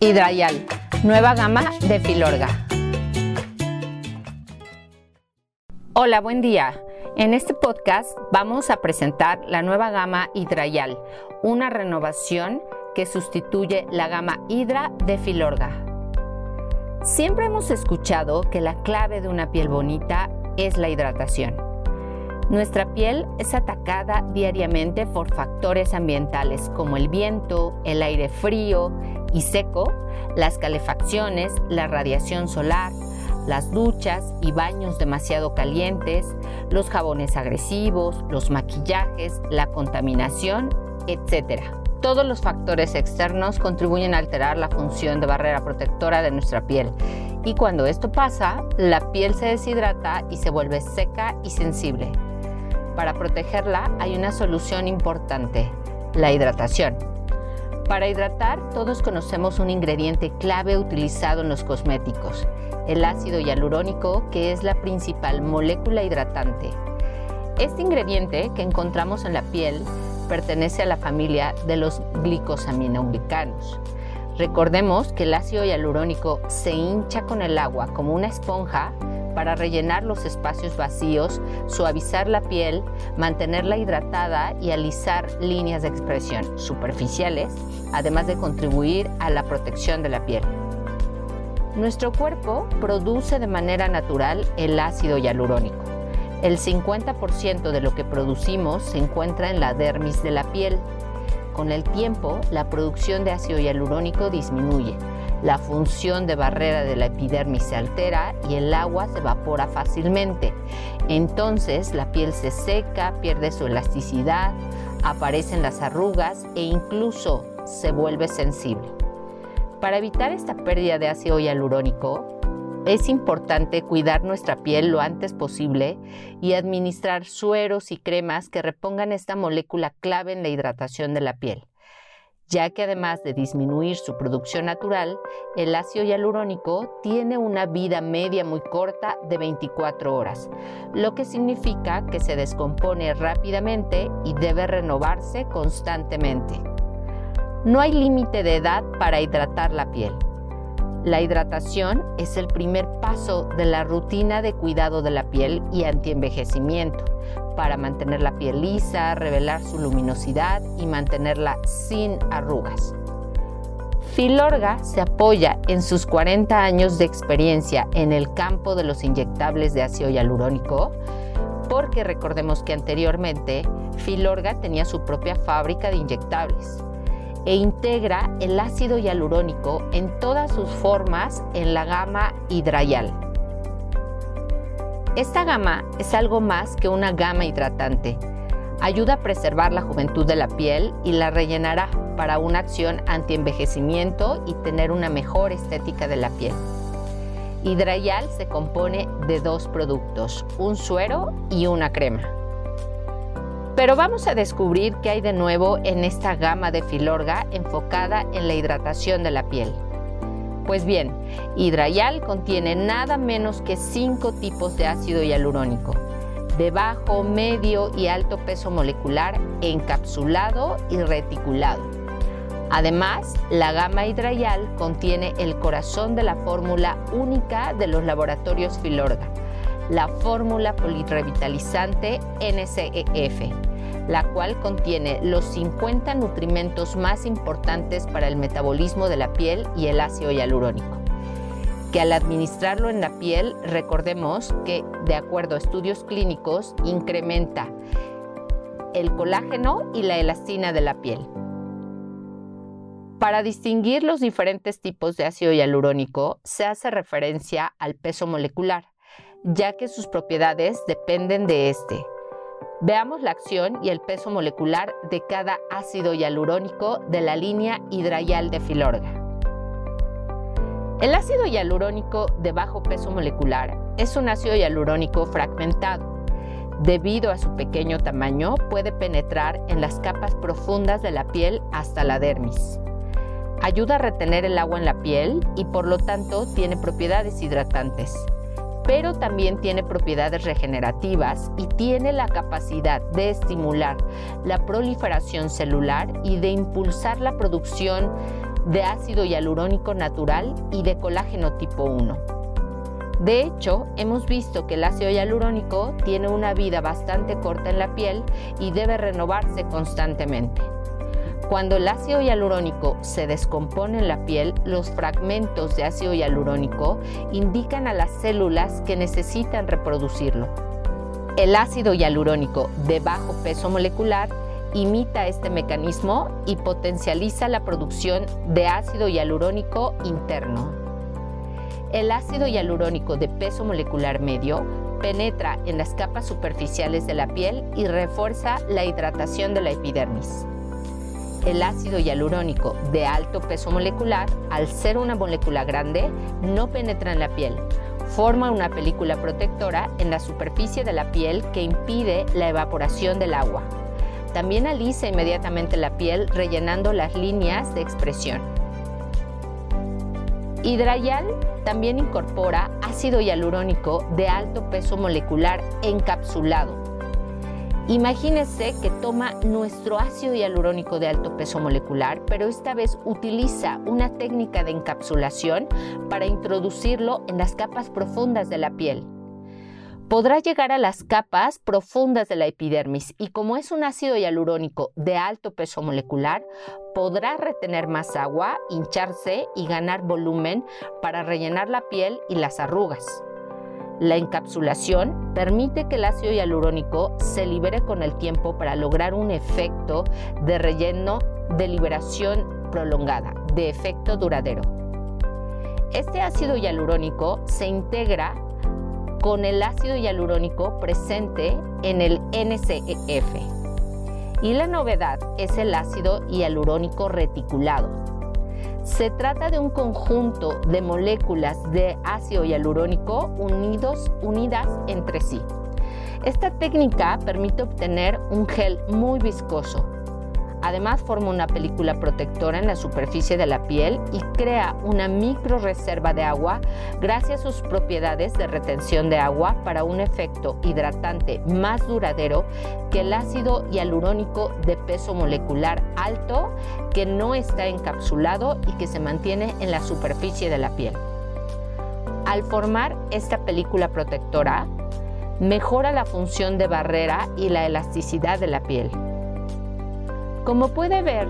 Hidrayal, nueva gama de Filorga. Hola, buen día. En este podcast vamos a presentar la nueva gama Hidrayal, una renovación que sustituye la gama Hydra de Filorga. Siempre hemos escuchado que la clave de una piel bonita es la hidratación. Nuestra piel es atacada diariamente por factores ambientales como el viento, el aire frío y seco, las calefacciones, la radiación solar, las duchas y baños demasiado calientes, los jabones agresivos, los maquillajes, la contaminación, etc. Todos los factores externos contribuyen a alterar la función de barrera protectora de nuestra piel y cuando esto pasa, la piel se deshidrata y se vuelve seca y sensible. Para protegerla hay una solución importante, la hidratación. Para hidratar todos conocemos un ingrediente clave utilizado en los cosméticos, el ácido hialurónico, que es la principal molécula hidratante. Este ingrediente que encontramos en la piel pertenece a la familia de los glicosaminoglicanos. Recordemos que el ácido hialurónico se hincha con el agua como una esponja para rellenar los espacios vacíos, suavizar la piel, mantenerla hidratada y alisar líneas de expresión superficiales, además de contribuir a la protección de la piel. Nuestro cuerpo produce de manera natural el ácido hialurónico. El 50% de lo que producimos se encuentra en la dermis de la piel. Con el tiempo, la producción de ácido hialurónico disminuye, la función de barrera de la epidermis se altera y el agua se evapora fácilmente. Entonces la piel se seca, pierde su elasticidad, aparecen las arrugas e incluso se vuelve sensible. Para evitar esta pérdida de ácido hialurónico, es importante cuidar nuestra piel lo antes posible y administrar sueros y cremas que repongan esta molécula clave en la hidratación de la piel ya que además de disminuir su producción natural, el ácido hialurónico tiene una vida media muy corta de 24 horas, lo que significa que se descompone rápidamente y debe renovarse constantemente. No hay límite de edad para hidratar la piel. La hidratación es el primer paso de la rutina de cuidado de la piel y antienvejecimiento para mantener la piel lisa, revelar su luminosidad y mantenerla sin arrugas. Filorga se apoya en sus 40 años de experiencia en el campo de los inyectables de ácido hialurónico, porque recordemos que anteriormente Filorga tenía su propia fábrica de inyectables e integra el ácido hialurónico en todas sus formas en la gama Hidrayal. Esta gama es algo más que una gama hidratante. Ayuda a preservar la juventud de la piel y la rellenará para una acción anti-envejecimiento y tener una mejor estética de la piel. Hidrayal se compone de dos productos, un suero y una crema. Pero vamos a descubrir qué hay de nuevo en esta gama de Filorga enfocada en la hidratación de la piel. Pues bien, Hidrayal contiene nada menos que cinco tipos de ácido hialurónico, de bajo, medio y alto peso molecular, encapsulado y reticulado. Además, la gama Hidrayal contiene el corazón de la fórmula única de los laboratorios Filorga, la fórmula polirrevitalizante NCEF la cual contiene los 50 nutrimentos más importantes para el metabolismo de la piel y el ácido hialurónico. Que al administrarlo en la piel, recordemos que, de acuerdo a estudios clínicos, incrementa el colágeno y la elastina de la piel. Para distinguir los diferentes tipos de ácido hialurónico, se hace referencia al peso molecular, ya que sus propiedades dependen de este. Veamos la acción y el peso molecular de cada ácido hialurónico de la línea hidrayal de Filorga. El ácido hialurónico de bajo peso molecular es un ácido hialurónico fragmentado. Debido a su pequeño tamaño, puede penetrar en las capas profundas de la piel hasta la dermis. Ayuda a retener el agua en la piel y por lo tanto tiene propiedades hidratantes pero también tiene propiedades regenerativas y tiene la capacidad de estimular la proliferación celular y de impulsar la producción de ácido hialurónico natural y de colágeno tipo 1. De hecho, hemos visto que el ácido hialurónico tiene una vida bastante corta en la piel y debe renovarse constantemente. Cuando el ácido hialurónico se descompone en la piel, los fragmentos de ácido hialurónico indican a las células que necesitan reproducirlo. El ácido hialurónico de bajo peso molecular imita este mecanismo y potencializa la producción de ácido hialurónico interno. El ácido hialurónico de peso molecular medio penetra en las capas superficiales de la piel y refuerza la hidratación de la epidermis. El ácido hialurónico de alto peso molecular, al ser una molécula grande, no penetra en la piel. Forma una película protectora en la superficie de la piel que impide la evaporación del agua. También alisa inmediatamente la piel rellenando las líneas de expresión. Hidrayal también incorpora ácido hialurónico de alto peso molecular encapsulado. Imagínese que toma nuestro ácido hialurónico de alto peso molecular, pero esta vez utiliza una técnica de encapsulación para introducirlo en las capas profundas de la piel podrá llegar a las capas profundas de la epidermis y como es un ácido hialurónico de alto peso molecular, podrá retener más agua, hincharse y ganar volumen para rellenar la piel y las arrugas. La encapsulación permite que el ácido hialurónico se libere con el tiempo para lograr un efecto de relleno de liberación prolongada, de efecto duradero. Este ácido hialurónico se integra con el ácido hialurónico presente en el NCEF. Y la novedad es el ácido hialurónico reticulado. Se trata de un conjunto de moléculas de ácido hialurónico unidos, unidas entre sí. Esta técnica permite obtener un gel muy viscoso, Además forma una película protectora en la superficie de la piel y crea una micro reserva de agua gracias a sus propiedades de retención de agua para un efecto hidratante más duradero que el ácido hialurónico de peso molecular alto que no está encapsulado y que se mantiene en la superficie de la piel. Al formar esta película protectora, mejora la función de barrera y la elasticidad de la piel. Como puede ver,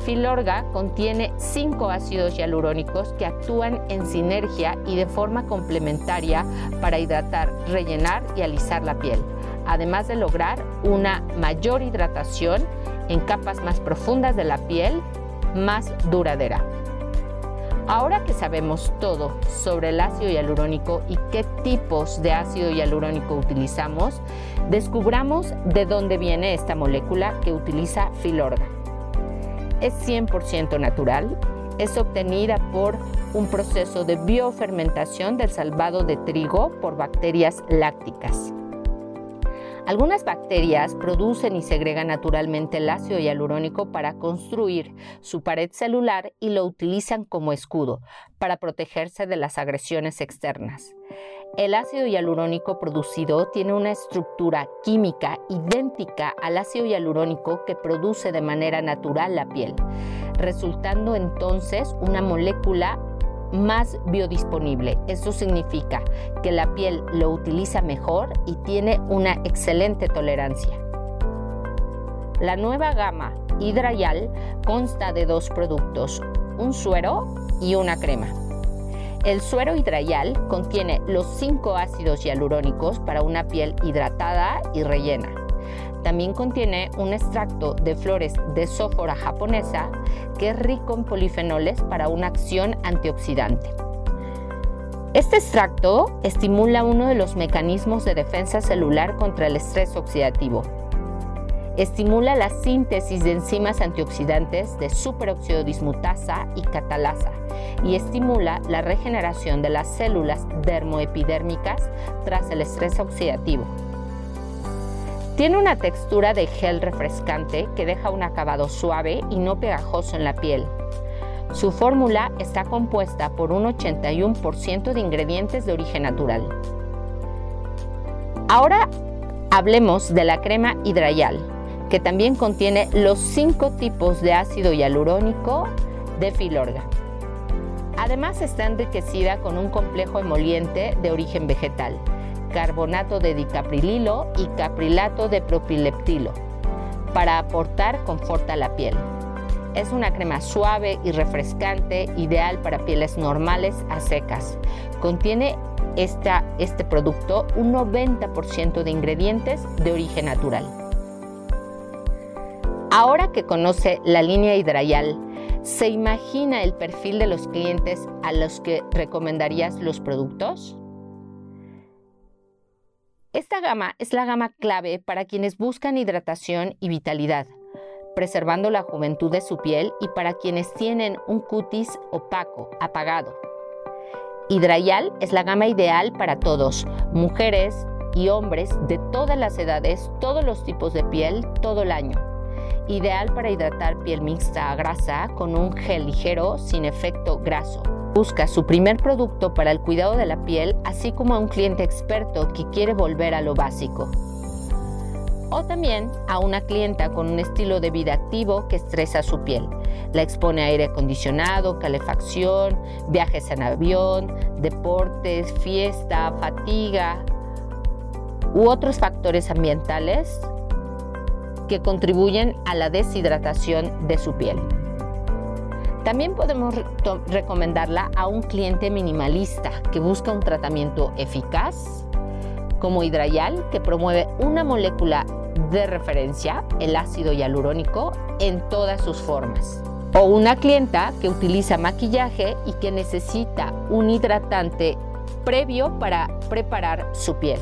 Filorga contiene cinco ácidos hialurónicos que actúan en sinergia y de forma complementaria para hidratar, rellenar y alisar la piel, además de lograr una mayor hidratación en capas más profundas de la piel, más duradera. Ahora que sabemos todo sobre el ácido hialurónico y qué tipos de ácido hialurónico utilizamos, descubramos de dónde viene esta molécula que utiliza Filorga. Es 100% natural, es obtenida por un proceso de biofermentación del salvado de trigo por bacterias lácticas. Algunas bacterias producen y segregan naturalmente el ácido hialurónico para construir su pared celular y lo utilizan como escudo para protegerse de las agresiones externas. El ácido hialurónico producido tiene una estructura química idéntica al ácido hialurónico que produce de manera natural la piel, resultando entonces una molécula más biodisponible. Esto significa que la piel lo utiliza mejor y tiene una excelente tolerancia. La nueva gama Hidrayal consta de dos productos, un suero y una crema. El suero hidrayal contiene los cinco ácidos hialurónicos para una piel hidratada y rellena. También contiene un extracto de flores de sófora japonesa que es rico en polifenoles para una acción antioxidante. Este extracto estimula uno de los mecanismos de defensa celular contra el estrés oxidativo. Estimula la síntesis de enzimas antioxidantes de superóxido dismutasa y catalasa y estimula la regeneración de las células dermoepidérmicas tras el estrés oxidativo. Tiene una textura de gel refrescante que deja un acabado suave y no pegajoso en la piel. Su fórmula está compuesta por un 81% de ingredientes de origen natural. Ahora hablemos de la crema hidrayal, que también contiene los cinco tipos de ácido hialurónico de Filorga. Además está enriquecida con un complejo emoliente de origen vegetal, carbonato de dicaprililo y caprilato de propileptilo, para aportar confort a la piel. Es una crema suave y refrescante, ideal para pieles normales a secas. Contiene este producto un 90% de ingredientes de origen natural. Ahora que conoce la línea Hidrayal, ¿se imagina el perfil de los clientes a los que recomendarías los productos? Esta gama es la gama clave para quienes buscan hidratación y vitalidad, preservando la juventud de su piel y para quienes tienen un cutis opaco, apagado. Hidrayal es la gama ideal para todos, mujeres y hombres de todas las edades, todos los tipos de piel, todo el año. Ideal para hidratar piel mixta a grasa con un gel ligero sin efecto graso. Busca su primer producto para el cuidado de la piel, así como a un cliente experto que quiere volver a lo básico. O también a una clienta con un estilo de vida activo que estresa su piel. La expone a aire acondicionado, calefacción, viajes en avión, deportes, fiesta, fatiga u otros factores ambientales que contribuyen a la deshidratación de su piel. También podemos recomendarla a un cliente minimalista que busca un tratamiento eficaz, como Hidrayal, que promueve una molécula de referencia, el ácido hialurónico, en todas sus formas. O una clienta que utiliza maquillaje y que necesita un hidratante previo para preparar su piel.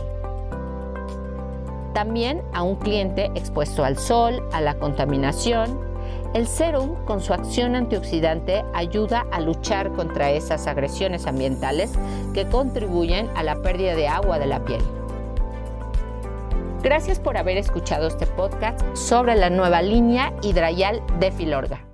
También a un cliente expuesto al sol, a la contaminación. El serum, con su acción antioxidante, ayuda a luchar contra esas agresiones ambientales que contribuyen a la pérdida de agua de la piel. Gracias por haber escuchado este podcast sobre la nueva línea Hidrayal de Filorga.